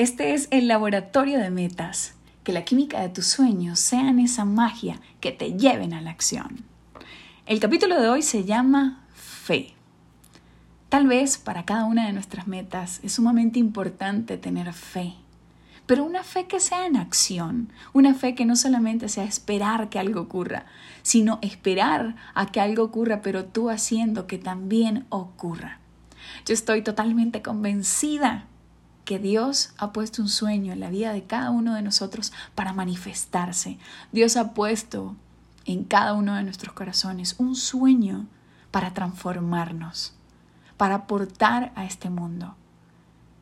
Este es el laboratorio de metas. Que la química de tus sueños sean esa magia que te lleven a la acción. El capítulo de hoy se llama Fe. Tal vez para cada una de nuestras metas es sumamente importante tener fe, pero una fe que sea en acción, una fe que no solamente sea esperar que algo ocurra, sino esperar a que algo ocurra, pero tú haciendo que también ocurra. Yo estoy totalmente convencida que Dios ha puesto un sueño en la vida de cada uno de nosotros para manifestarse. Dios ha puesto en cada uno de nuestros corazones un sueño para transformarnos, para aportar a este mundo.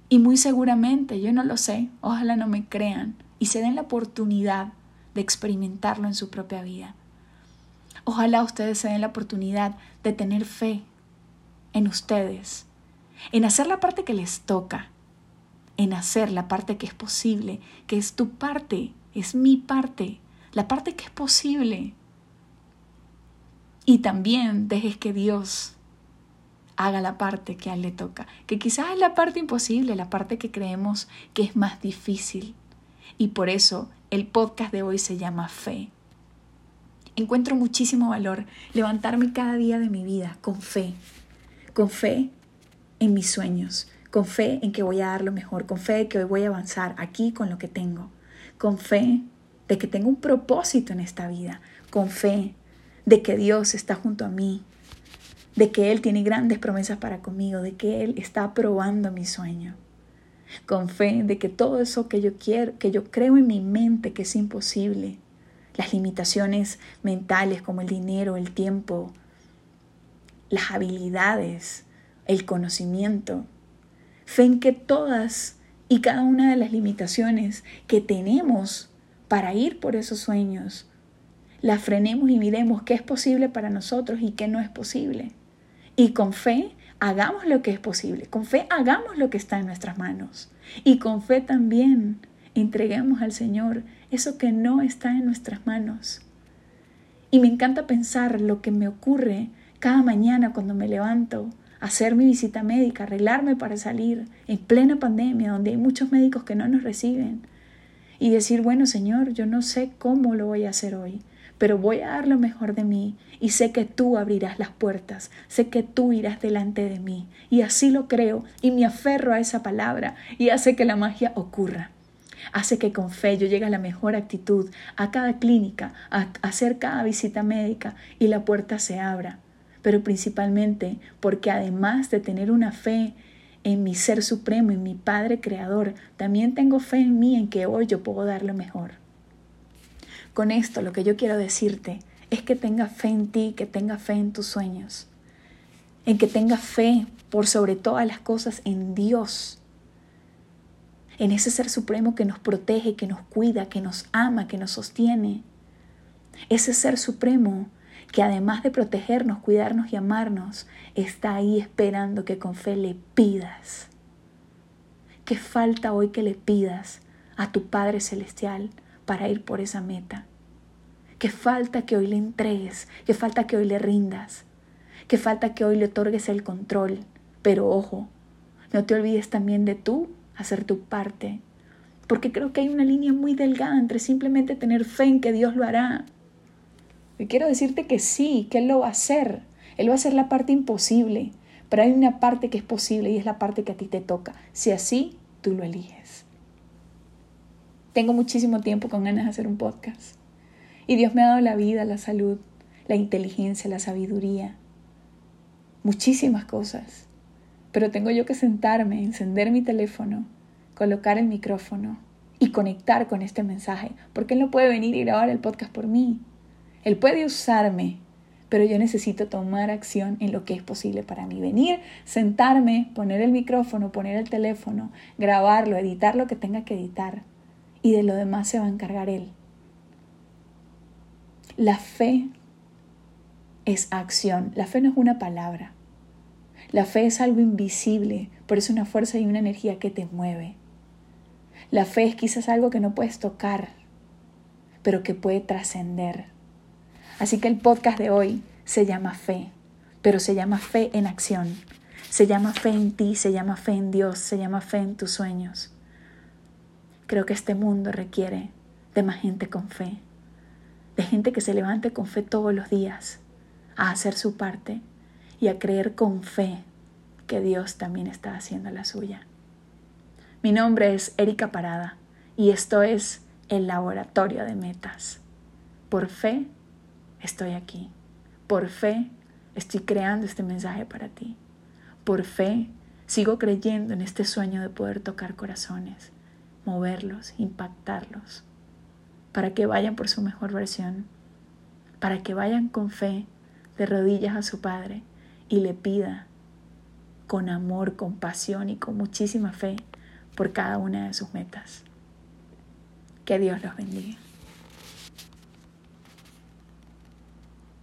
Y muy seguramente, yo no lo sé, ojalá no me crean y se den la oportunidad de experimentarlo en su propia vida. Ojalá ustedes se den la oportunidad de tener fe en ustedes, en hacer la parte que les toca, en hacer la parte que es posible, que es tu parte, es mi parte, la parte que es posible. Y también dejes que Dios haga la parte que a él le toca, que quizás es la parte imposible, la parte que creemos que es más difícil. Y por eso el podcast de hoy se llama Fe. Encuentro muchísimo valor levantarme cada día de mi vida con fe, con fe en mis sueños, con fe en que voy a dar lo mejor, con fe de que hoy voy a avanzar aquí con lo que tengo, con fe de que tengo un propósito en esta vida, con fe de que Dios está junto a mí, de que Él tiene grandes promesas para conmigo, de que Él está aprobando mi sueño, con fe de que todo eso que yo quiero, que yo creo en mi mente que es imposible, las limitaciones mentales como el dinero, el tiempo, las habilidades, el conocimiento, Fe en que todas y cada una de las limitaciones que tenemos para ir por esos sueños, las frenemos y miremos qué es posible para nosotros y qué no es posible. Y con fe hagamos lo que es posible. Con fe hagamos lo que está en nuestras manos. Y con fe también entreguemos al Señor eso que no está en nuestras manos. Y me encanta pensar lo que me ocurre cada mañana cuando me levanto hacer mi visita médica, arreglarme para salir en plena pandemia, donde hay muchos médicos que no nos reciben, y decir, bueno Señor, yo no sé cómo lo voy a hacer hoy, pero voy a dar lo mejor de mí y sé que tú abrirás las puertas, sé que tú irás delante de mí, y así lo creo y me aferro a esa palabra y hace que la magia ocurra. Hace que con fe yo llegue a la mejor actitud, a cada clínica, a hacer cada visita médica y la puerta se abra pero principalmente porque además de tener una fe en mi ser supremo, en mi Padre Creador, también tengo fe en mí, en que hoy yo puedo dar lo mejor. Con esto lo que yo quiero decirte es que tenga fe en ti, que tenga fe en tus sueños, en que tenga fe por sobre todas las cosas en Dios, en ese ser supremo que nos protege, que nos cuida, que nos ama, que nos sostiene. Ese ser supremo que además de protegernos, cuidarnos y amarnos, está ahí esperando que con fe le pidas. ¿Qué falta hoy que le pidas a tu Padre Celestial para ir por esa meta? ¿Qué falta que hoy le entregues? ¿Qué falta que hoy le rindas? ¿Qué falta que hoy le otorgues el control? Pero ojo, no te olvides también de tú hacer tu parte, porque creo que hay una línea muy delgada entre simplemente tener fe en que Dios lo hará y quiero decirte que sí, que Él lo va a hacer. Él va a hacer la parte imposible, pero hay una parte que es posible y es la parte que a ti te toca. Si así, tú lo eliges. Tengo muchísimo tiempo con ganas de hacer un podcast. Y Dios me ha dado la vida, la salud, la inteligencia, la sabiduría, muchísimas cosas. Pero tengo yo que sentarme, encender mi teléfono, colocar el micrófono y conectar con este mensaje, porque Él no puede venir y grabar el podcast por mí. Él puede usarme, pero yo necesito tomar acción en lo que es posible para mí. Venir, sentarme, poner el micrófono, poner el teléfono, grabarlo, editar lo que tenga que editar. Y de lo demás se va a encargar Él. La fe es acción. La fe no es una palabra. La fe es algo invisible, pero es una fuerza y una energía que te mueve. La fe es quizás algo que no puedes tocar, pero que puede trascender Así que el podcast de hoy se llama fe, pero se llama fe en acción. Se llama fe en ti, se llama fe en Dios, se llama fe en tus sueños. Creo que este mundo requiere de más gente con fe, de gente que se levante con fe todos los días, a hacer su parte y a creer con fe que Dios también está haciendo la suya. Mi nombre es Erika Parada y esto es el laboratorio de metas. Por fe estoy aquí. Por fe estoy creando este mensaje para ti. Por fe sigo creyendo en este sueño de poder tocar corazones, moverlos, impactarlos, para que vayan por su mejor versión, para que vayan con fe de rodillas a su Padre y le pida con amor, con pasión y con muchísima fe por cada una de sus metas. Que Dios los bendiga.